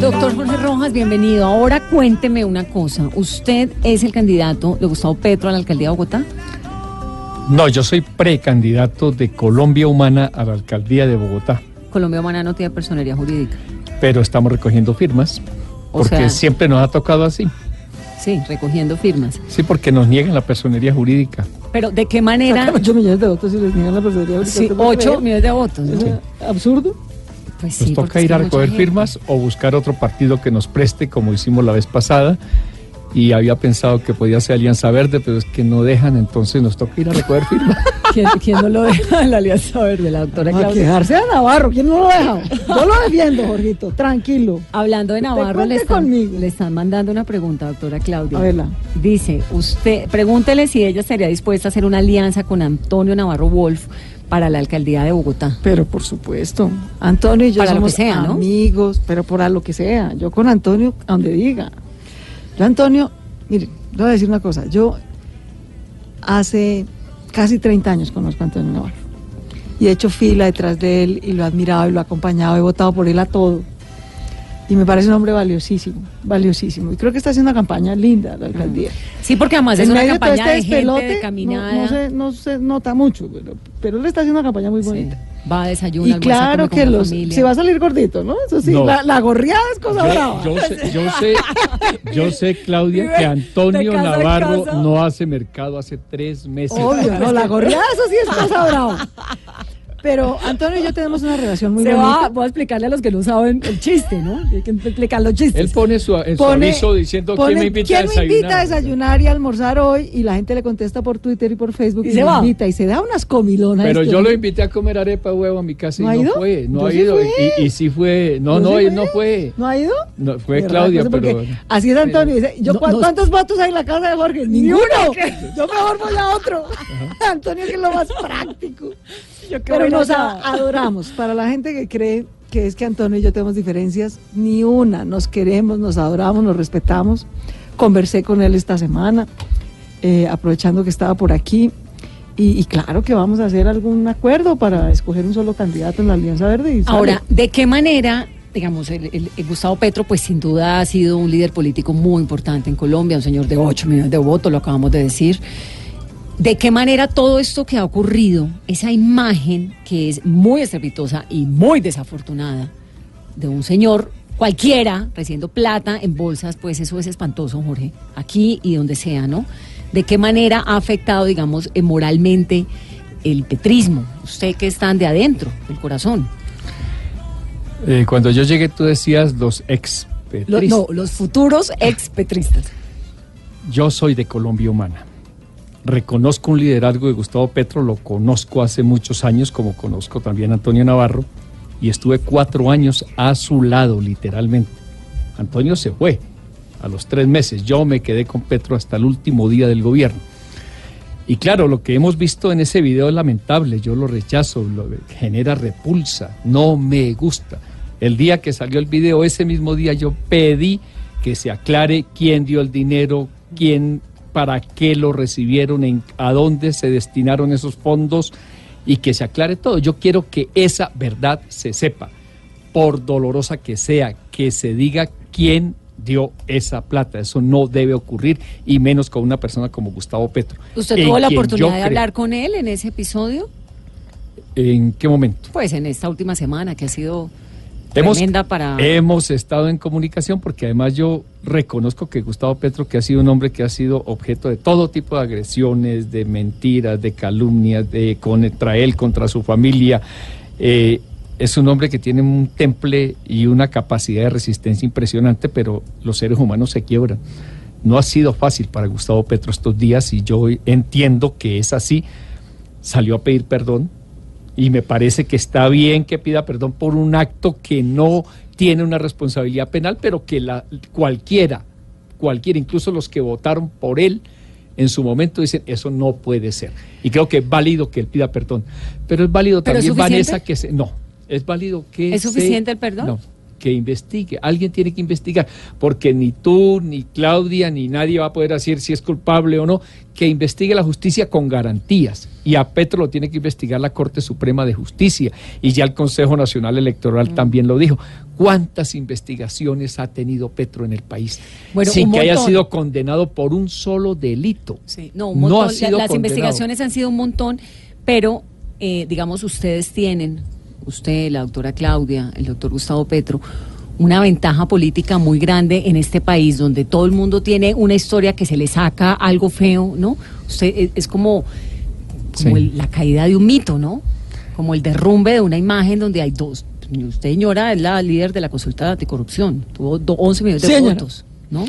Doctor Jorge Rojas, bienvenido. Ahora cuénteme una cosa. ¿Usted es el candidato de Gustavo Petro a la alcaldía de Bogotá? No, yo soy precandidato de Colombia Humana a la alcaldía de Bogotá. Colombia Humana no tiene personería jurídica. Pero estamos recogiendo firmas. O porque sea- siempre nos ha tocado así. Sí, recogiendo firmas. Sí, porque nos niegan la personería jurídica. Pero ¿de qué manera? Sacan 8 millones de votos y les niegan la personería Sí, ¿Usted puede 8 creer? millones de votos. ¿no? ¿Es eh, absurdo? Pues sí, Nos toca ir a recoger firmas o buscar otro partido que nos preste, como hicimos la vez pasada. Y había pensado que podía ser Alianza Verde, pero es que no dejan, entonces nos toca ir a recoger firmas. ¿Quién, quién no lo deja en la Alianza Verde? La doctora A Claudia. quejarse a Navarro, ¿quién no lo deja? Yo lo defiendo, Jorgito, tranquilo. Hablando de Navarro, le están, conmigo. le están mandando una pregunta, doctora Claudia. A verla. Dice, usted, pregúntele si ella estaría dispuesta a hacer una alianza con Antonio Navarro Wolf para la alcaldía de Bogotá. Pero por supuesto, Antonio y yo Para lo somos que sea, ¿no? amigos, pero para lo que sea. Yo con Antonio, donde diga. Yo, Antonio, mire, le voy a decir una cosa. Yo hace casi 30 años conozco a Antonio Navarro. Y he hecho fila detrás de él y lo he admirado y lo he acompañado, he votado por él a todo. Y me parece un hombre valiosísimo, valiosísimo. Y creo que está haciendo una campaña linda la alcaldía. Sí, porque además es una medio de todo campaña este de gente, de no- caminada. No, se, no se nota mucho, pero, pero él está haciendo una campaña muy Sí. bonita. Va a desayuno, Y claro que los, se va a salir gordito, ¿no? Eso sí, No. la, la gorriada es cosa brava. Yo, yo sé, yo sé, yo sé, Claudia, que Antonio Navarro no hace mercado hace tres meses. Obvio, no, la gorriada eso sí es cosa brava. Pero Antonio y yo tenemos una relación muy Se bonita. va, voy a explicarle a los que no saben el chiste, ¿no? Hay que explicar los chistes. Él pone su, en su Pone- aviso diciendo pone, quién me invita ¿quién a me desayunar. invita a desayunar y almorzar hoy? Y la gente le contesta por Twitter y por Facebook Y y, se va. invita y se da unas comilonas. Pero yo lo invité a comer arepa huevo a mi casa y ¿No no, ha ido? fue, no Yo ha ido. Y, y sí fue, no, ¿Yo no, sí él no fue. ¿No ha ido? No, fue Claudia, pero... Así es Antonio. Dice, yo, No, ¿cuán- no- ¿Cuántos votos hay en la casa de Jorge? Ninguno. Yo mejor voy a otro. Antonio que es lo más práctico. Pero nos a- adoramos. Para la gente que cree que es que Antonio y yo tenemos diferencias, ni una. Nos queremos, nos adoramos, nos respetamos. Conversé con él esta semana, eh, aprovechando que estaba por aquí. Y, y claro que vamos a hacer algún acuerdo para escoger un solo candidato en la Alianza Verde. y. Ahora, ¿de qué manera, digamos, el, el- el Gustavo Petro, pues sin duda ha sido un líder político muy importante en Colombia, un señor de 8 millones de votos, lo acabamos de decir. ¿De qué manera todo esto que ha ocurrido, esa imagen que es muy estrepitosa y muy desafortunada de un señor cualquiera recibiendo plata en bolsas, pues eso es espantoso, Jorge, aquí y donde sea, ¿no? ¿De qué manera ha afectado, digamos, eh, moralmente el petrismo? Usted que están de adentro, del corazón. Eh, cuando yo llegué tú decías los ex Lo- no, los futuros expetristas. Yo soy de Colombia Humana. Reconozco un liderazgo de Gustavo Petro, lo conozco hace muchos años, como conozco también a Antonio Navarro, y estuve cuatro años a su lado, literalmente. Antonio se fue a los tres meses, yo me quedé con Petro hasta el último día del gobierno. Y claro, lo que hemos visto en ese video es lamentable, yo lo rechazo, lo, genera repulsa, no me gusta. El día que salió el video, ese mismo día yo pedí que se aclare quién dio el dinero, quién, para qué lo recibieron, en, a dónde se destinaron esos fondos y que se aclare todo. Yo quiero que esa verdad se sepa, por dolorosa que sea, que se diga quién dio esa plata. Eso no debe ocurrir y menos con una persona como Gustavo Petro. ¿Usted tuvo la oportunidad de hablar con él en ese episodio? ¿En qué momento? Pues en esta última semana que ha sido Hemos, tremenda para... hemos estado en comunicación porque además yo reconozco que Gustavo Petro, que ha sido un hombre que ha sido objeto de todo tipo de agresiones, de mentiras, de calumnias, de contra él, contra su familia, eh, es un hombre que tiene un temple y una capacidad de resistencia impresionante, pero los seres humanos se quiebran. No ha sido fácil para Gustavo Petro estos días y yo entiendo que es así. Salió a pedir perdón, y me parece que está bien que pida perdón por un acto que no tiene una responsabilidad penal, pero que la, cualquiera, cualquiera, incluso los que votaron por él en su momento dicen eso no puede ser. Y creo que es válido que él pida perdón. Pero es válido ¿Pero es también, suficiente? Vanessa, que se... No, es válido que... ¿Es se- suficiente el perdón? No, que investigue. Alguien tiene que investigar, porque ni tú, ni Claudia, ni nadie va a poder decir si es culpable o no. Que investigue la justicia con garantías. Y a Petro lo tiene que investigar la Corte Suprema de Justicia. Y ya el Consejo Nacional Electoral mm. también lo dijo. ¿Cuántas investigaciones ha tenido Petro en el país? sin que haya sido condenado por un solo delito. Sí, no, un montón. las investigaciones han sido un montón, pero eh, digamos, ustedes tienen usted, la doctora Claudia, el doctor Gustavo Petro, una ventaja política muy grande en este país donde todo el mundo tiene una historia que se le saca algo feo, ¿no? Usted es como, la caída de un mito, ¿no? Como el derrumbe de una imagen donde hay dos. Usted, señora, es la líder de la consulta de anticorrupción. Tuvo 11 millones de votos, ¿no?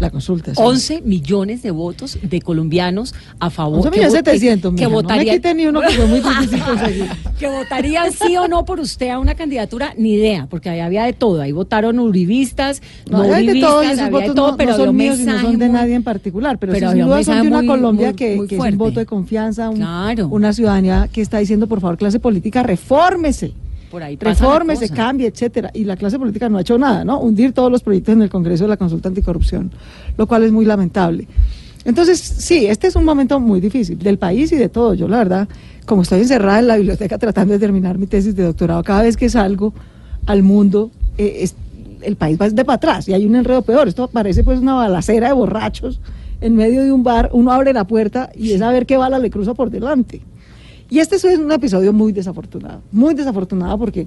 La consulta. 11 millones de votos de colombianos a favor. 11 700, que votarían, no uno que fue muy difícil conseguir. que votarían sí o no por usted a una candidatura, ni idea, porque ahí había de todo. Ahí votaron uribistas, no, no uribistas, de todo, esos votos todo, no, pero no son míos y no son de nadie en particular. Pero, pero sin duda son de una Colombia que, que, es un voto de confianza, un, claro. una ciudadanía que está diciendo, por favor, clase política, refórmese por ahí reforme, se cambie, etcétera. Y la clase política no ha hecho nada, ¿no? Hundir todos los proyectos en el Congreso de la Consulta Anticorrupción, lo cual es muy lamentable. Entonces, sí, este es un momento muy difícil del país y de todo. Yo, la verdad, como estoy encerrada en la biblioteca tratando de terminar mi tesis de doctorado, cada vez que salgo al mundo, eh, el país va de para atrás y hay un enredo peor. Esto parece pues una balacera de borrachos en medio de un bar. Uno abre la puerta y es a ver qué bala le cruza por delante. Y este es un episodio muy desafortunado, muy desafortunado porque,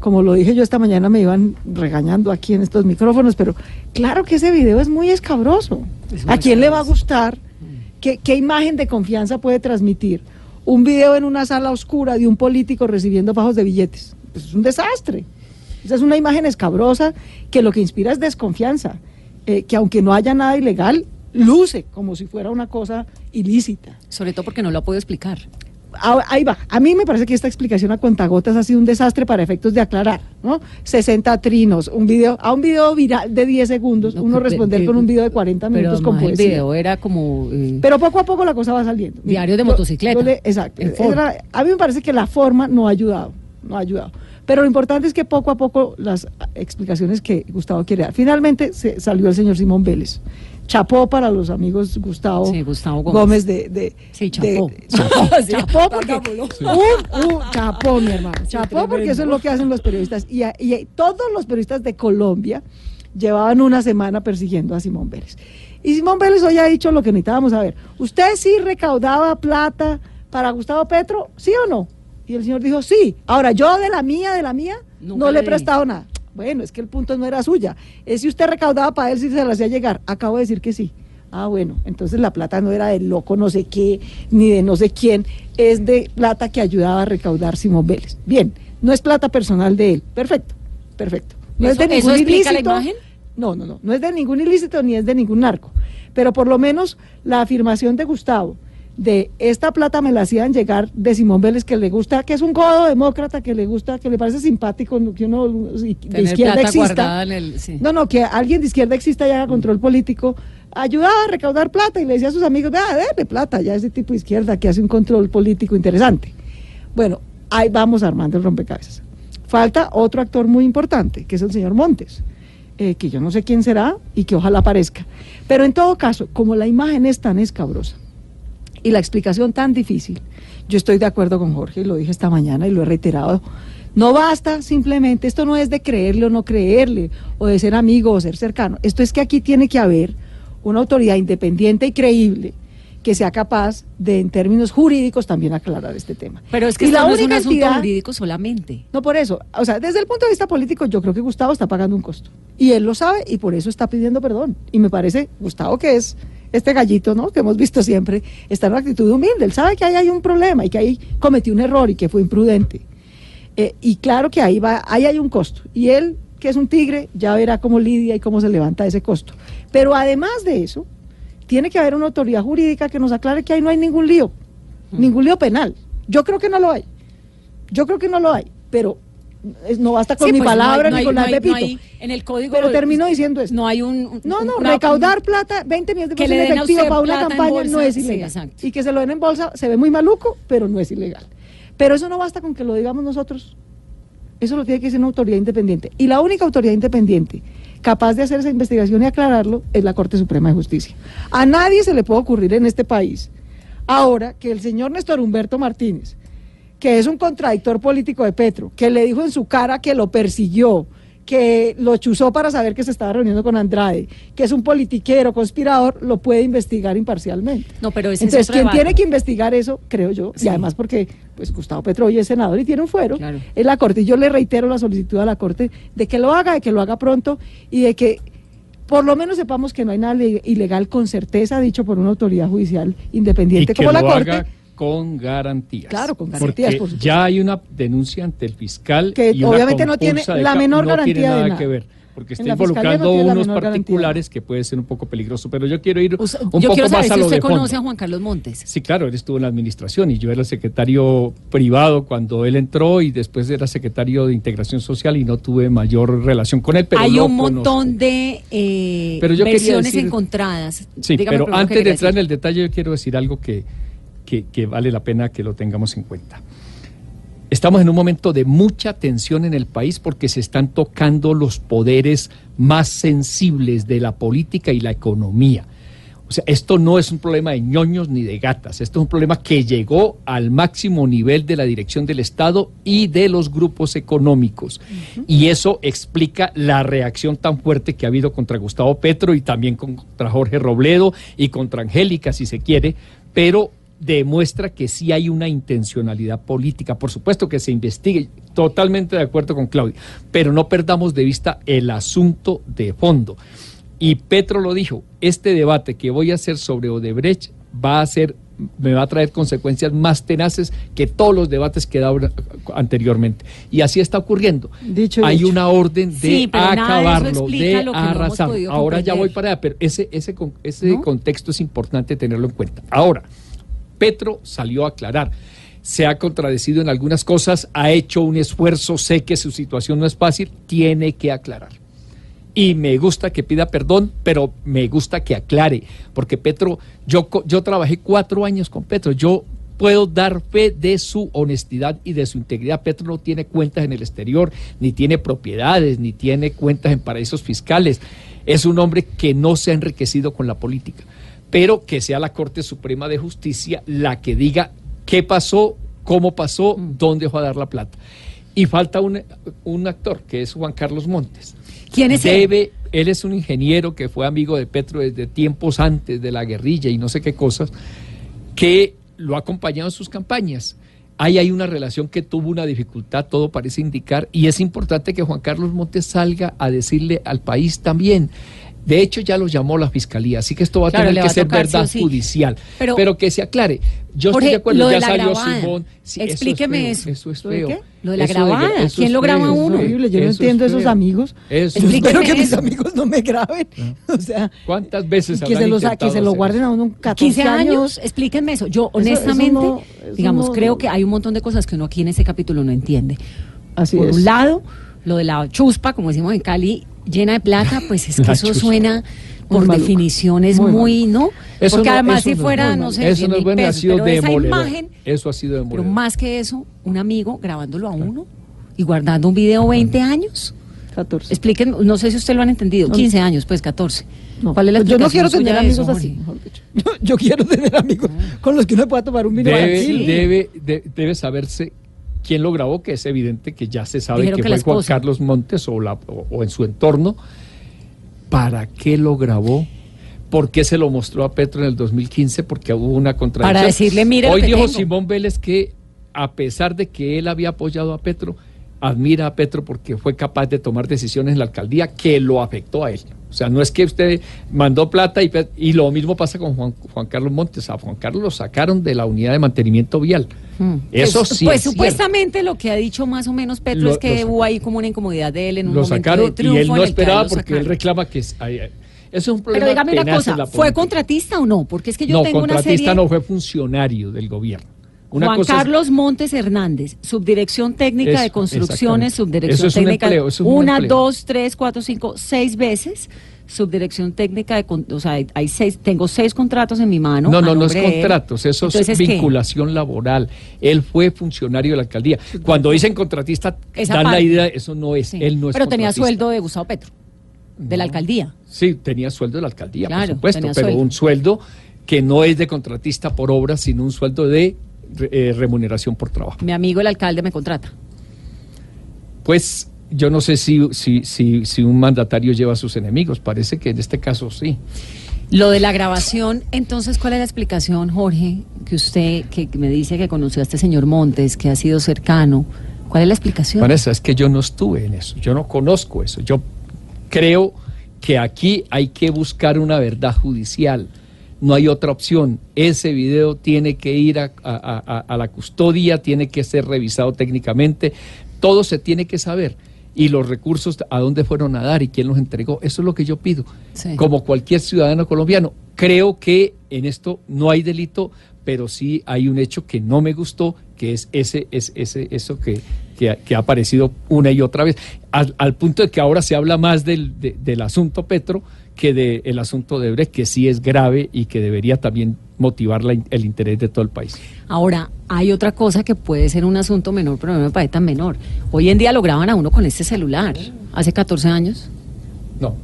como lo dije yo esta mañana, me iban regañando aquí en estos micrófonos, pero claro que ese video es muy escabroso. ¿A quién le va a gustar? ¿Qué, ¿Qué imagen de confianza puede transmitir? Un video en una sala oscura de un político recibiendo bajos de billetes. Pues es un desastre. Esa es una imagen escabrosa que lo que inspira es desconfianza. Eh, que aunque no haya nada ilegal, luce como si fuera una cosa ilícita. Sobre todo porque no lo puedo explicar ahí va. A mí me parece que esta explicación a cuentagotas ha sido un desastre para efectos de aclarar, ¿no? 60 trinos, un video, a un video viral de 10 segundos, uno responder con un video de 40 minutos con poesía. El video era como... Eh, pero poco a poco la cosa va saliendo. Diario de motocicleta. exacto. a mí me parece que la forma no ha ayudado, no ha ayudado. Pero lo importante es que poco a poco las explicaciones que Gustavo quiere dar. Finalmente se salió el señor Simón Vélez chapó para los amigos Gustavo, Gómez. de, de, sí, chapó. chapó, porque un, chapó, mi hermano. Chapó porque eso es lo que hacen los periodistas. Y, y, todos los periodistas de Colombia llevaban una semana persiguiendo a Simón Vélez. Y Simón Vélez hoy ha dicho lo que necesitábamos saber. ¿Usted sí recaudaba plata para Gustavo Petro? ¿Sí o no? Y el señor dijo, sí. Ahora, yo de la mía, de la mía, no le he prestado nada. Bueno, es que el punto no era suya. Es si usted recaudaba para él si se la hacía llegar. Acabo de decir que sí. Ah, bueno, entonces la plata no era de loco no sé qué, ni de no sé quién, es de plata que ayudaba a recaudar Simón Vélez. Bien, no es plata personal de él. Perfecto, perfecto. No es de ningún ilícito. La imagen? No, no, no, no es de ningún ilícito ni es de ningún narco. Pero por lo menos la afirmación de Gustavo de esta plata me la hacían llegar de Simón Vélez, que le gusta, que es un codo demócrata, que le gusta, que le parece simpático que uno de izquierda exista. No, no, que alguien de izquierda exista y haga control político, ayudaba a recaudar plata y le decía a sus amigos, vea, déle plata, ya ese tipo de izquierda que hace un control político interesante. Bueno, ahí vamos armando el rompecabezas. Falta otro actor muy importante, que es el señor Montes. Eh, que yo no sé quién será y que ojalá aparezca. Pero en todo caso, como la imagen es tan escabrosa, y la explicación tan difícil, yo estoy de acuerdo con Jorge, lo dije esta mañana y lo he reiterado. No basta simplemente, esto no es de creerle o no creerle, o de ser amigo o ser cercano. Esto es que aquí tiene que haber una autoridad independiente y creíble que sea capaz de, en términos jurídicos, también aclarar este tema. Pero es que la no es un asunto jurídico solamente. No, por eso. O sea, desde el punto de vista político, yo creo que Gustavo está pagando un costo. Y él lo sabe y por eso está pidiendo perdón. Y me parece, Gustavo, que es este gallito, ¿no? Que hemos visto siempre, está en una actitud humilde. Él sabe que ahí hay un problema y que ahí cometió un error y que fue imprudente. Eh, y claro que ahí, va, ahí hay un costo. Y él, que es un tigre, ya verá cómo lidia y cómo se levanta ese costo. Pero además de eso, tiene que haber una autoridad jurídica que nos aclare que ahí no hay ningún lío, mm. ningún lío penal. Yo creo que no lo hay. Yo creo que no lo hay. Pero no basta con mi pues, palabra ni con la Pepito. en el código. Pero termino diciendo esto. No hay un. No, no, recaudar plata, 20 millones de pesos en efectivo para una campaña no es ilegal. y que se lo den en bolsa se ve muy maluco, pero no es ilegal. Pero eso no basta con que lo digamos nosotros. Eso lo tiene que hacer una autoridad independiente. Y la única autoridad independiente capaz de hacer esa investigación y aclararlo es la Corte Suprema de Justicia. A nadie se le puede ocurrir en este país ahora que el señor Néstor Humberto Martínez, que es un contradictor político de Petro, que le dijo en su cara que lo persiguió, que lo chuzó para saber que se estaba reuniendo con Andrade, que es un politiquero, conspirador, lo puede investigar imparcialmente. No, pero Entonces, quien tiene que investigar eso, creo yo, y además porque pues Gustavo Petro hoy es senador y tiene un fuero, es la Corte. Y yo le reitero la solicitud a la Corte de que lo haga, de que lo haga pronto y de que por lo menos sepamos que no hay nada ilegal con certeza dicho por una autoridad judicial independiente como la Corte con garantías. Claro, con garantías. Porque ya hay una denuncia ante el fiscal. Que obviamente no tiene la menor garantía de nada. que ver porque está involucrando unos particulares que puede ser un poco peligroso. Pero yo quiero ir un yo poco más a lo si usted conoce a Juan Carlos Montes. Sí, claro, él estuvo en la administración y yo era secretario privado cuando él entró y después era secretario de Integración Social y no tuve mayor relación con él. Pero Hay un montón de eh, versiones encontradas. Sí, pero antes de entrar en el detalle yo quiero decir algo que que, vale la pena que lo tengamos en cuenta. Estamos en un momento de mucha tensión en el país porque se están tocando los poderes más sensibles de la política y la economía. O sea, esto no es un problema de ñoños ni de gatas, esto es un problema que llegó al máximo nivel de la dirección del Estado y de los grupos económicos. Y eso explica la reacción tan fuerte que ha habido contra Gustavo Petro y también contra Jorge Robledo y contra Angélica, si se quiere, pero demuestra que sí hay una intencionalidad política. Por supuesto que se investigue, totalmente de acuerdo con Claudia, pero no perdamos de vista el asunto de fondo. Y Petro lo dijo, este debate que voy a hacer sobre Odebrecht va a ser me va a traer consecuencias más tenaces que todos los debates que dado anteriormente. Y así está ocurriendo. Hay una orden de acabarlo, de, arrasar. Ahora ya voy para allá, pero ese, ese, ese contexto es importante tenerlo en cuenta. Ahora, Petro salió a aclarar. Se ha contradecido en algunas cosas, ha hecho un esfuerzo, sé que su situación no es fácil, tiene que aclarar. Y me gusta que pida perdón, pero me gusta que aclare, porque Petro, yo, yo trabajé cuatro años con Petro, yo puedo dar fe de su honestidad y de su integridad. Petro no tiene cuentas en el exterior, ni tiene propiedades, ni tiene cuentas en paraísos fiscales. Es un hombre que no se ha enriquecido con la política pero que sea la Corte Suprema de Justicia la que diga qué pasó, cómo pasó, mm. dónde fue a dar la plata. Y falta un, actor, que es Juan Carlos Montes. ¿Quién es Debe, él? Él es un ingeniero que fue amigo de Petro desde tiempos antes de la guerrilla y no sé qué cosas, que lo ha acompañado en sus campañas. Ahí hay una relación que tuvo una dificultad, todo parece indicar, y es importante que Juan Carlos Montes salga a decirle al país también, de hecho, ya lo llamó la fiscalía, así que esto va a tener que ser verdad judicial. Pero, que se aclare. Yo estoy de acuerdo, ya salió Simón. Explíqueme eso. Eso es feo. Lo de la grabada. ¿Quién lo graba uno? Yo no entiendo esos amigos. espero que mis amigos no me graben. O sea, ¿cuántas veces que se, los, que se lo guarden a uno 14 15 años. Explíquenme eso. Yo, honestamente, digamos, creo que hay un montón de cosas que uno aquí en ese capítulo no entiende. Así Por un lado, lo de la chuspa, como decimos en Cali, llena de plata, pues es que eso suena por definición es muy, ¿no? Porque además si fuera, no, sé, eso no es bueno, ha sido de esa imagen, eso ha sido de Pero más que eso, un amigo grabándolo a uno y guardando un video 20 años. 14. Expliquen, no sé si usted lo han entendido, 15 años, pues 14. ¿Cuál es la yo no quiero tener amigos así. Yo, quiero tener amigos con los que uno pueda tomar un vino debe, debe, debe saberse quién lo grabó, que es evidente que ya se sabe que, fue Juan Carlos Montes o, o, en su entorno. ¿Para qué lo grabó? ¿Por qué se lo mostró a Petro en el 2015? Porque hubo una contradicción. Para decirle, mire. Hoy dijo Simón Vélez que a pesar de que él había apoyado a Petro, admira a Petro porque fue capaz de tomar decisiones en la alcaldía que lo afectó a él. O sea, no es que usted mandó plata y, y lo mismo pasa con Juan, Juan, Carlos Montes. A Juan Carlos lo sacaron de la unidad de mantenimiento vial. Eso pues, sí. Pues supuestamente lo que ha dicho más o menos Petro es que hubo ahí como una incomodidad de él en un lo momento sacaron de triunfo y él no esperaba porque él reclama que es, eso es un problema. Pero dígame una cosa, ¿fue contratista o no? Porque es que yo no, tengo una serie... no, fue funcionario del gobierno. Juan Carlos Montes Hernández, Subdirección Técnica de Construcciones, Subdirección Técnica. una, dos, tres, cuatro, cinco, seis veces subdirección técnica de, o sea, hay seis, tengo seis contratos en mi mano. No, no, no es contratos, eso es vinculación laboral. Él fue funcionario de la alcaldía. Cuando dicen contratista, dan la idea, eso no es, él no es Pero tenía sueldo de Gustavo Petro, de la alcaldía. Sí, tenía sueldo de la alcaldía, por supuesto, pero un sueldo que no es de contratista por obra, sino un sueldo de eh, remuneración por trabajo. Mi amigo el alcalde me contrata. Pues yo no sé si, si, si, si un mandatario lleva a sus enemigos, parece que en este caso sí. Lo de la grabación, entonces, ¿cuál es la explicación, Jorge, que usted, que me dice que conoció a este señor Montes, que ha sido cercano? ¿Cuál es la explicación? Vanessa, es que yo no estuve en eso, yo no conozco eso. Yo creo que aquí hay que buscar una verdad judicial. No hay otra opción. Ese video tiene que ir a, a la custodia, tiene que ser revisado técnicamente. Todo se tiene que saber y los recursos a dónde fueron a dar y quién los entregó. Eso es lo que yo pido. Como cualquier ciudadano colombiano, creo que en esto no hay delito, pero sí hay un hecho que no me gustó, que es ese, es ese, eso que, que, ha aparecido una y otra vez, al, punto de que ahora se habla más del, del asunto Petro que del asunto de Brecht, que sí es grave y que debería también motivar el interés de todo el país. Ahora, hay otra cosa que puede ser un asunto menor, pero no me parece tan menor. Hoy en día lo graban a uno con este celular. ¿Hace 14 años? No.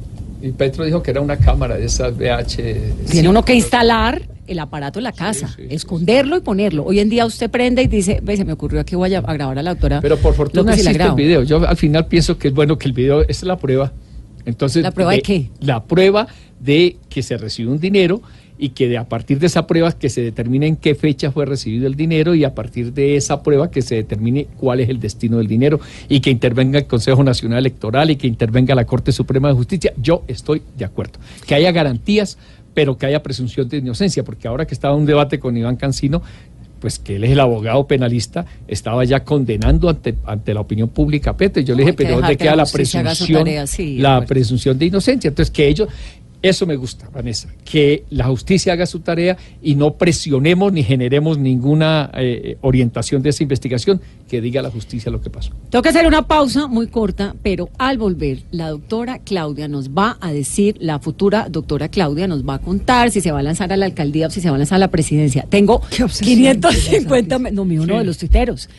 Y Petro dijo que era una cámara de esas VH. Tiene uno que instalar el aparato en la casa, esconderlo y ponerlo. Hoy en día usted prende y dice, ve, se me ocurrió que voy a, grabar a la autora. Pero por fortuna existe el video. Yo al final pienso que es bueno que el video, esta es la prueba. Entonces, ¿La prueba de qué? La prueba de que se recibe un dinero y que de, a partir de esa prueba que se determine en qué fecha fue recibido el dinero y a partir de esa prueba que se determine cuál es el destino del dinero y que intervenga el Consejo Nacional Electoral y que intervenga la Corte Suprema de Justicia. Yo estoy de acuerdo. Que haya garantías, pero que haya presunción de inocencia, porque ahora que estaba un debate con Iván Cancino, pues que él es el abogado penalista, estaba ya condenando ante, ante la opinión pública a Petro. Yo le dije, pero ¿dónde queda la presunción, la presunción de inocencia? Entonces, que ellos, eso me gusta, Vanessa, que la justicia haga su tarea y no presionemos ni generemos ninguna eh, orientación de esa investigación que diga a la justicia lo que pasó. Tengo que hacer una pausa muy corta, pero al volver, la doctora Claudia nos va a decir, la futura doctora Claudia nos va a contar si se va a lanzar a la alcaldía o si se va a lanzar a la presidencia. Tengo 550, no, mi uno de los tuiteros,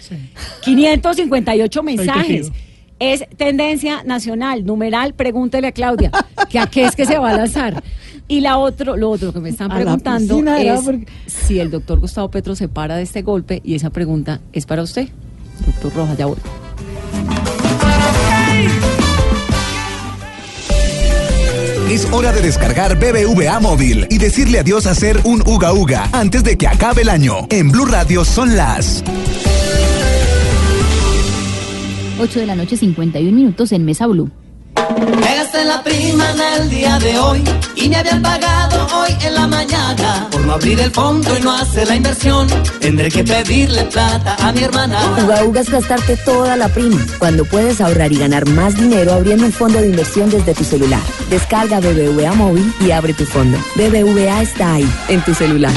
558 mensajes es tendencia nacional, numeral, pregúntele a Claudia, que a qué es que se va a lanzar. Y la otro, lo otro que me están preguntando es si el doctor Gustavo Petro se para de este golpe y esa pregunta es para usted. Doctor Rojas, ya vuelvo. Es hora de descargar BBVA Móvil y decirle adiós a ser un Uga Uga antes de que acabe el año. En Blue Radio son las 8 de la noche, 51 minutos en Mesa Blue. Llegaste la prima en el día de hoy y me habían pagado hoy en la mañana por no abrir el fondo y no hacer la inversión. Tendré que pedirle plata a mi hermana. Uga Uga es gastarte toda la prima cuando puedes ahorrar y ganar más dinero abriendo un fondo de inversión desde tu celular. Descarga BBVA móvil y abre tu fondo. BBVA está ahí, en tu celular.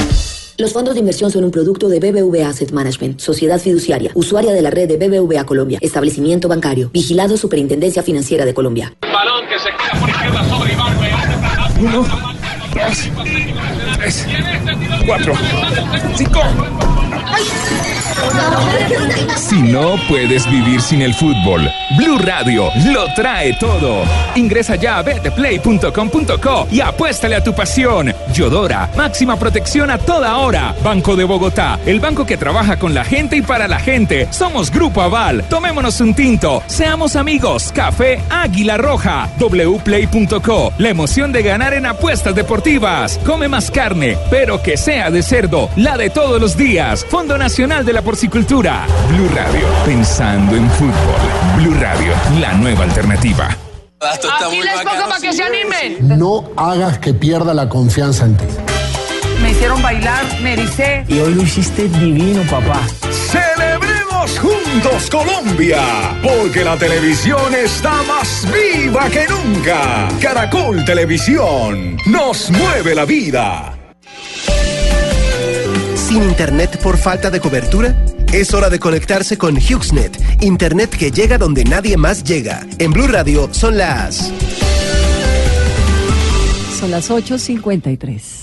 Los fondos de inversión son un producto de BBVA Asset Management, sociedad fiduciaria, usuaria de la red de BBVA Colombia, establecimiento bancario, vigilado Superintendencia Financiera de Colombia. Balón que se queda por izquierda sobre Uno, dos, tres, cuatro, cinco. Si no puedes vivir sin el fútbol, Blue Radio lo trae todo. Ingresa ya a betplay.com.co y apuéstale a tu pasión. Yodora, máxima protección a toda hora. Banco de Bogotá, el banco que trabaja con la gente y para la gente. Somos Grupo Aval. Tomémonos un tinto. Seamos amigos. Café Águila Roja. wplay.co. La emoción de ganar en apuestas deportivas. Come más carne, pero que sea de cerdo. La de todos los días. Fondo Nacional de la Porcicultura. Blue Radio, pensando en fútbol. Blue Radio, la nueva alternativa. Aquí les pongo para que se animen. No hagas que pierda la confianza en ti. Me hicieron bailar, me ericé. Y hoy lo hiciste divino, papá. ¡Celebremos juntos Colombia! Porque la televisión está más viva que nunca. Caracol Televisión nos mueve la vida. Sin internet por falta de cobertura? Es hora de conectarse con HughesNet, internet que llega donde nadie más llega. En Blue Radio son las Son las 8.53.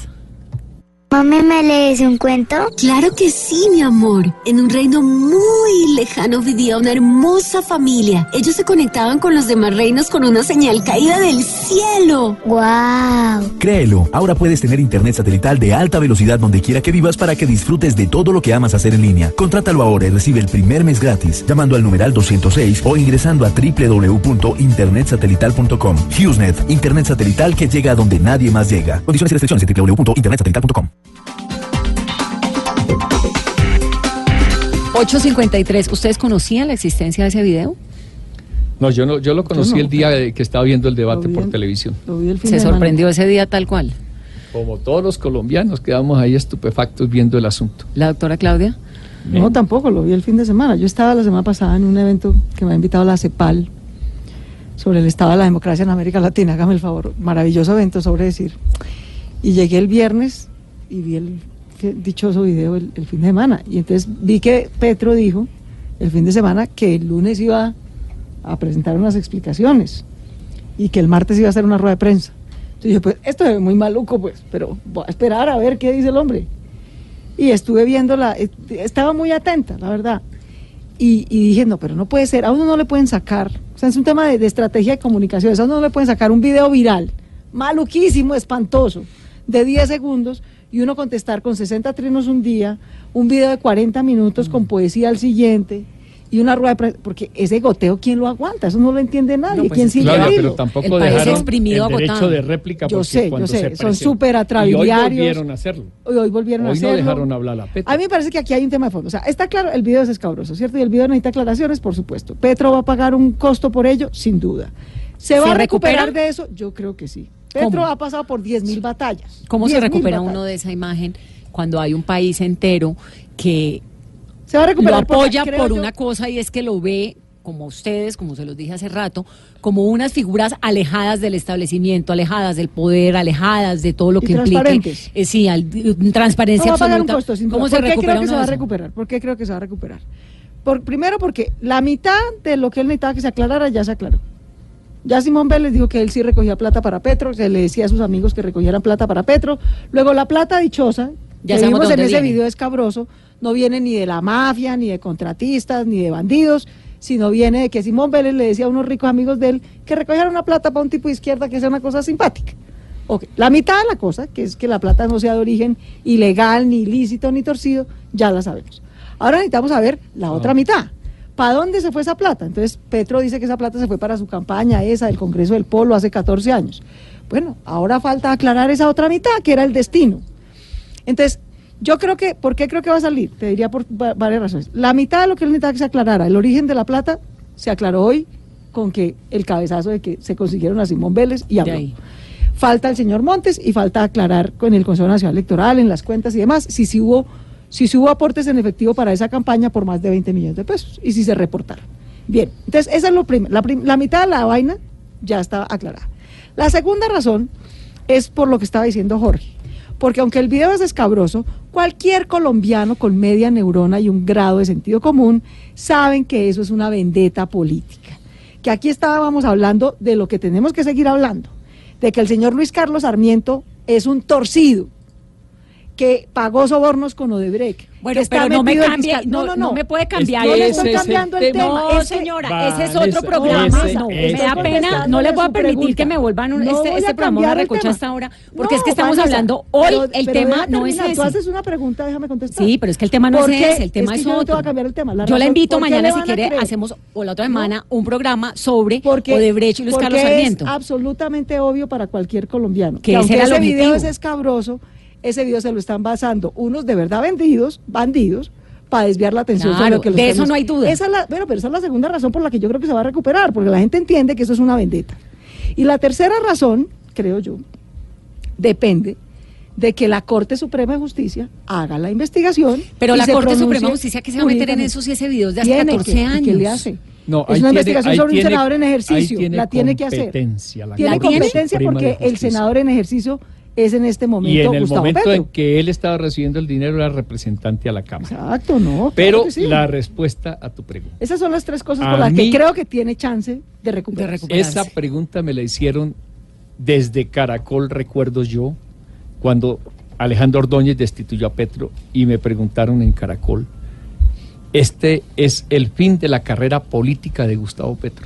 Mami, ¿me lees un cuento? Claro que sí, mi amor. En un reino muy lejano vivía una hermosa familia. Ellos se conectaban con los demás reinos con una señal caída del cielo. ¡Wow! Créelo, ahora puedes tener internet satelital de alta velocidad donde quiera que vivas para que disfrutes de todo lo que amas hacer en línea. Contrátalo ahora y recibe el primer mes gratis llamando al numeral 206 o ingresando a www.internetsatelital.com. HughesNet, internet satelital que llega a donde nadie más llega. Condiciones y restricciones en www.internetsatelital.com. 8.53. ¿Ustedes conocían la existencia de ese video? No, yo no, yo lo conocí no, el día que estaba viendo el debate vi por el- televisión. Se sorprendió ese día tal cual. Como todos los colombianos quedamos ahí estupefactos viendo el asunto. ¿La doctora Claudia? No, tampoco, lo vi el fin de semana. Yo estaba la semana pasada en un evento que me ha invitado la CEPAL sobre el estado de la democracia en América Latina. Hágame el favor. Maravilloso evento sobre decir. Y llegué el viernes y vi el dichoso video el, el fin de semana. Y entonces vi que Petro dijo el fin de semana que el lunes iba a presentar unas explicaciones y que el martes iba a hacer una rueda de prensa. Entonces dije, pues esto es muy maluco, pues, pero voy a esperar a ver qué dice el hombre y estuve viéndola, eh, estaba muy atenta, la verdad. Y, y dije, no, pero no puede ser, a uno no le pueden sacar, o sea, es un tema de, de estrategia de comunicación, a uno no le pueden sacar un video viral, maluquísimo, espantoso, de 10 segundos, y uno contestar con 60 trinos un día, un video de 40 minutos con poesía al siguiente, y una rueda de prensa, porque ese goteo, ¿quién lo aguanta? Eso no lo entiende nadie, No, pues ¿quién sigue claro, pero hilo? tampoco El país dejaron exprimido, el derecho agotado. de réplica Yo porque sé, yo cuando sé, se son súper Y hoy atrabiliarios. volvieron a hacerlo. Hoy, hoy volvieron a Hoy no hacerlo. dejaron hablar a Petro. A mí me parece que aquí hay un tema de fondo. O sea, está claro, el video es escabroso, ¿cierto? Y el video necesita aclaraciones, por supuesto. Petro va a pagar un costo por ello, sin duda. ¿Se va ¿Se a recuperar recupera? de eso? Yo creo que sí. Ha pasado por 10.000 batallas. ¿Cómo se 10.000 recupera uno de esa imagen cuando hay un país entero que Se va a recuperar lo apoya por yo- una cosa y es que lo ve como ustedes, como se los dije hace rato, como unas figuras alejadas del establecimiento, alejadas del poder, alejadas de todo lo que implique. transparentes. eh, sí, al- transparencia No va a pagar un absoluta. costo, ¿Cómo se ¿Por qué recupera creo que se va a recuperar? ¿Por qué creo que se va a recuperar? Por, primero porque la mitad de lo que él necesitaba que se aclarara ya se aclaró. Ya Simón Vélez dijo que él sí recogía plata para Petro, se le decía a sus amigos que recogieran plata para Petro. Luego la plata dichosa, Ya que vimos en ese viene. video escabroso, no viene ni de la mafia, ni de contratistas, ni de bandidos, sino viene de que Simón Vélez le decía a unos ricos amigos de él que recogieran una plata para un tipo de izquierda que sea una cosa simpática. Ok, La mitad de la cosa, que es que la plata no sea de origen ilegal, ni ilícito, ni torcido, ya la sabemos. Ahora necesitamos saber la otra mitad. ¿Para dónde se fue esa plata? Entonces, Petro dice que esa plata se fue para su campaña, esa del Congreso del Polo, hace 14 años. Bueno, ahora falta aclarar esa otra mitad, que era el destino. Entonces, yo creo que, ¿por qué creo que va a salir? Te diría por va- varias razones. La mitad de lo que él necesitaba que se aclarara, el origen de la plata, se aclaró hoy con que el cabezazo de que se consiguieron a Simón Vélez y habló. ahí. Falta el señor Montes y falta aclarar con el Consejo Nacional Electoral, en las cuentas y demás, si sí hubo, si hubo aportes en efectivo para esa campaña por más de 20 millones de pesos y si se reportaron. Bien, entonces esa es lo la mitad de la vaina ya está aclarada. La segunda razón es por lo que estaba diciendo Jorge. Porque aunque el video es escabroso, cualquier colombiano con media neurona y un grado de sentido común saben que eso es una vendetta política. Que aquí estábamos hablando de lo que tenemos que seguir hablando, de que el señor Luis Carlos Sarmiento es un torcido, que pagó sobornos con Odebrecht. Bueno, pero no me cambie, fiscal- no, no, me puede cambiar. No le ese estoy es cambiando el, tema. No, es señora, ese es Vale, otro ese- programa. ese- no, ese- me da pena, no le voy a permitir que me vuelvan un- No este, este programa una recocha hasta ahora, porque No, es que estamos Vanessa, hablando hoy, pero- el pero tema no es terminar. Tú ese. haces una pregunta, déjame contestar. Sí, pero es que el tema no es ese, el tema es es, que yo no te otro. voy a cambiar el tema. La yo la razón- invito ¿por qué mañana, si quiere, hacemos, o la otra semana, un programa sobre Odebrecht y Luis Carlos Sarmiento. es absolutamente obvio para cualquier colombiano. Que ese ese video es escabroso, ese video se lo están basando unos de verdad vendidos, bandidos, para desviar la atención sobre Claro, lo que los de eso no hay duda. Esa es la, bueno, pero esa es la segunda razón por la que yo creo que se va a recuperar, porque la gente entiende que eso es una vendetta. Y la tercera razón, creo yo, depende de que la Corte Suprema de Justicia haga la investigación. Pero y la se Corte Suprema de Justicia, ¿qué se va a meter en eso si ese video es de hace Tiene 14 que- ¿y años? ¿Qué le hace? No, es una tiene- investigación sobre tiene- un senador en ejercicio. tiene La tiene que hacer. competencia la Tiene competencia porque el senador en ejercicio es en este momento Y en el Gustavo momento Petro. en que él estaba recibiendo el dinero era representante a la Cámara. Exacto, no. Pero claro que sí. la respuesta a tu pregunta. Esas son las tres cosas A por las mí- que creo que tiene chance de recuperar. Esa pregunta me la hicieron desde Caracol, recuerdo yo, cuando Alejandro Ordóñez destituyó a Petro y me preguntaron en Caracol, este es el fin de la carrera política de Gustavo Petro.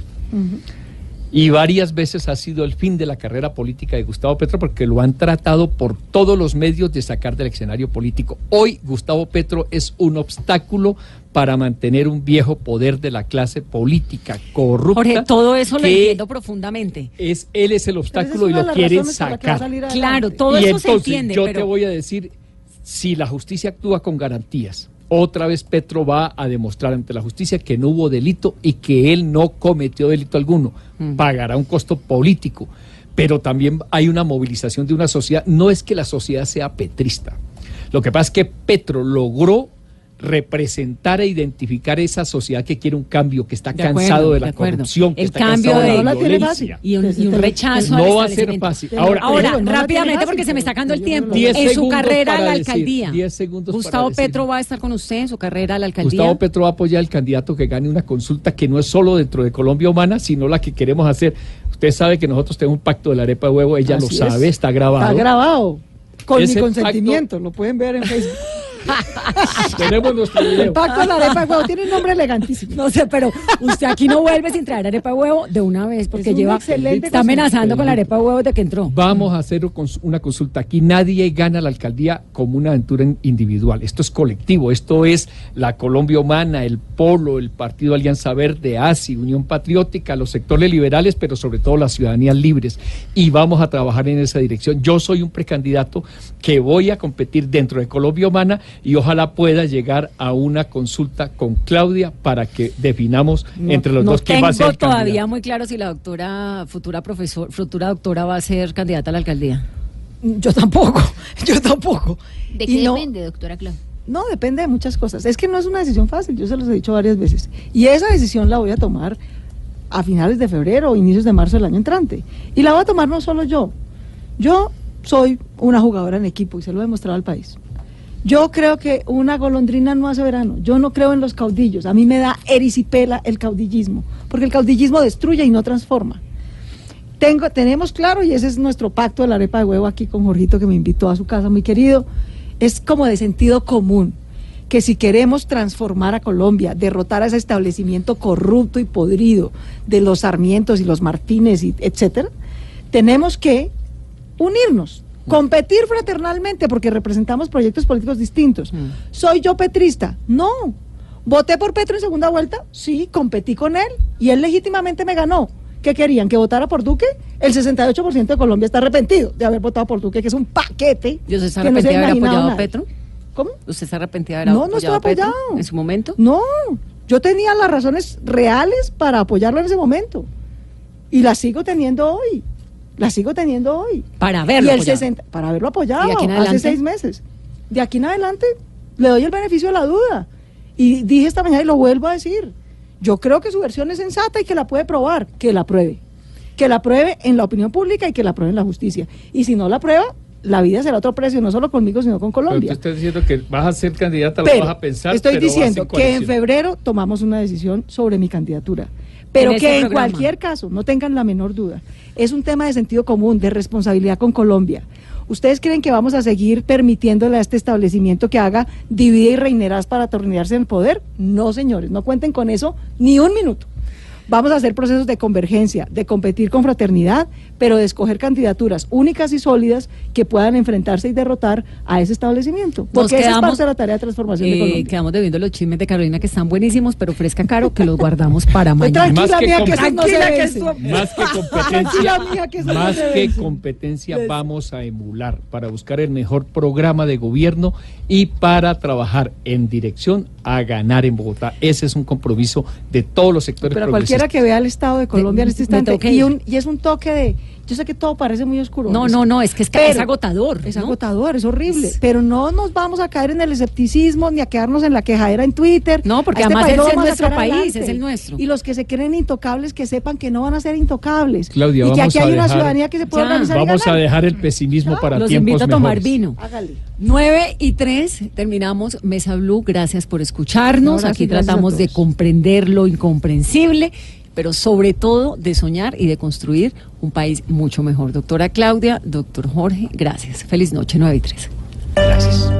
Y varias veces ha sido el fin de la carrera política de Gustavo Petro porque lo han tratado por todos los medios de sacar del escenario político. Hoy Gustavo Petro es un obstáculo para mantener un viejo poder de la clase política corrupta. Jorge, todo eso lo entiendo profundamente. Es, él es el obstáculo y lo quieren sacar. Claro, todo y eso se entiende, Yo pero- te voy a decir, si la justicia actúa con garantías, otra vez Petro va a demostrar ante la justicia que no hubo delito y que él no cometió delito alguno. Pagará un costo político, pero también hay una movilización de una sociedad. No es que la sociedad sea petrista. Lo que pasa es que Petro logró representar e identificar esa sociedad que quiere un cambio, que está De acuerdo, cansado de la de corrupción, que El está cambio cansado de, de- la violencia. Y un, y un rechazo al No va a ser fácil. Ahora, no rápidamente, porque se me está acabando el tiempo. Diez En su carrera a la decir, alcaldía, diez segundos para Gustavo decir. Petro va a estar con usted en su carrera a la alcaldía. Gustavo Petro va a apoyar al candidato que gane una consulta que no es solo dentro de Colombia Humana, sino la que queremos hacer. Usted sabe que nosotros tenemos un pacto de la arepa de huevo, ella Así lo es. sabe, está grabado. Está grabado. Con Ese mi consentimiento, lo pueden ver en Facebook. Tenemos nuestro video. pacto de la arepa de huevo tiene un nombre elegantísimo. No sé, pero usted aquí no vuelve sin traer arepa de huevo de una vez, porque Es lleva excelente está amenazando con la arepa de huevo de que entró. Vamos a hacer una consulta. Aquí nadie gana la alcaldía como una aventura in- individual. Esto es colectivo. Esto es la Colombia Humana, el Polo, el Partido Alianza Verde, ASI, Unión Patriótica, los sectores liberales, pero sobre todo las ciudadanías libres. Y vamos a trabajar en esa dirección. Yo soy un precandidato que voy a competir dentro de Colombia Humana y ojalá pueda llegar a una consulta con Claudia para que definamos entre los no dos quién tengo va a ser el todavía candidato. muy claro si la doctora, futura profesor, futura doctora va a ser candidata a la alcaldía. Yo tampoco, yo tampoco. ¿De Y qué no- depende, doctora Clau? No, depende de muchas cosas. Es que no es una decisión fácil, yo se los he dicho varias veces. Y esa decisión la voy a tomar a finales de febrero o inicios de marzo del año entrante. Y la voy a tomar no solo yo. Yo soy una jugadora en equipo y se lo he demostrado al país. Yo creo que una golondrina no hace verano. Yo no creo en los caudillos. A mí me da erisipela el caudillismo, porque el caudillismo destruye y no transforma. Tengo, tenemos claro, y ese es nuestro pacto de la arepa de huevo aquí con Jorgito, que me invitó a su casa, muy querido, es como de sentido común, que si queremos transformar a Colombia, derrotar a ese establecimiento corrupto y podrido de los Sarmientos y los Martínez, y etcétera, tenemos que unirnos, competir fraternalmente, porque representamos proyectos políticos distintos. ¿Soy yo petrista? No. ¿Voté por Petro en segunda vuelta? Sí, competí con él y él legítimamente me ganó. ¿Qué querían? ¿Que votara por Duque? El 68% de Colombia está arrepentido de haber votado por Duque, que es un paquete. ¿Y usted se que no de haber apoyado a. Petro? ¿Cómo? ¿Usted se arrepentía de haber No, no apoyado estoy a Petro apoyado. en su momento? No, yo tenía las razones reales para apoyarlo en ese momento. Y las sigo teniendo hoy. Las sigo teniendo hoy. Para haberlo Y el apoyado. 60 para haberlo apoyado ¿Y de aquí en hace seis meses. De aquí en adelante le doy el beneficio de la duda. Y dije esta mañana y lo vuelvo a decir. Yo creo que su versión es sensata y que la puede probar. Que la pruebe. Que la pruebe en la opinión pública y que la pruebe en la justicia. Y si no la prueba, la vida será otro precio, no solo conmigo, sino con Pero tú Colombia. estás diciendo que vas a ser candidata, lo Pero vas a pensar. estoy pero vas diciendo en que en febrero tomamos una decisión sobre mi candidatura. Pero En que en programa. cualquier caso, no tengan la menor duda, es un tema de sentido común, de responsabilidad con Colombia. ¿Ustedes creen que vamos a seguir permitiéndole a este establecimiento que haga divide y reinerás para atornillarse en el poder? No, señores, no cuenten con eso ni un minuto. Vamos a hacer procesos de convergencia, de competir con fraternidad, pero de escoger candidaturas únicas y sólidas que puedan enfrentarse y derrotar a ese establecimiento. Porque esa es parte de la tarea de transformación de eh, Colombia. quedamos debiendo los chismes de Carolina que están buenísimos, pero ofrezca caro que los guardamos para Pues mañana. tranquila, Más que mía, que eso no que Más que competencia, mía, que eso no más que competencia vamos a emular para buscar el mejor programa de gobierno y para trabajar en dirección a ganar en Bogotá. Ese es un compromiso de todos los sectores Pero cualquiera que vea el estado de Colombia en este instante y, un- y es un toque de Yo sé que todo parece muy oscuro. No, no, no, es que es, Pero- es agotador. Es ¿no? agotador, es horrible. Pero no nos vamos a caer en el escepticismo ni a quedarnos en la quejadera en Twitter. No, porque este además es nuestro país, adelante. es el nuestro. Y los que se creen intocables, que sepan que no van a ser intocables. Claudia, y que vamos aquí a hay una dejar- ciudadanía que se puede Ya. organizar y Vamos a dejar el pesimismo para Los tiempos invito a tomar mejores. vino. Hágale. 9 y 3, terminamos Mesa Blue. Gracias por escucharnos. No, gracias, Aquí tratamos de comprender lo incomprensible, pero sobre todo de soñar y de construir un país mucho mejor. Doctora Claudia, doctor Jorge, gracias. Feliz noche, 9 y 3. Gracias.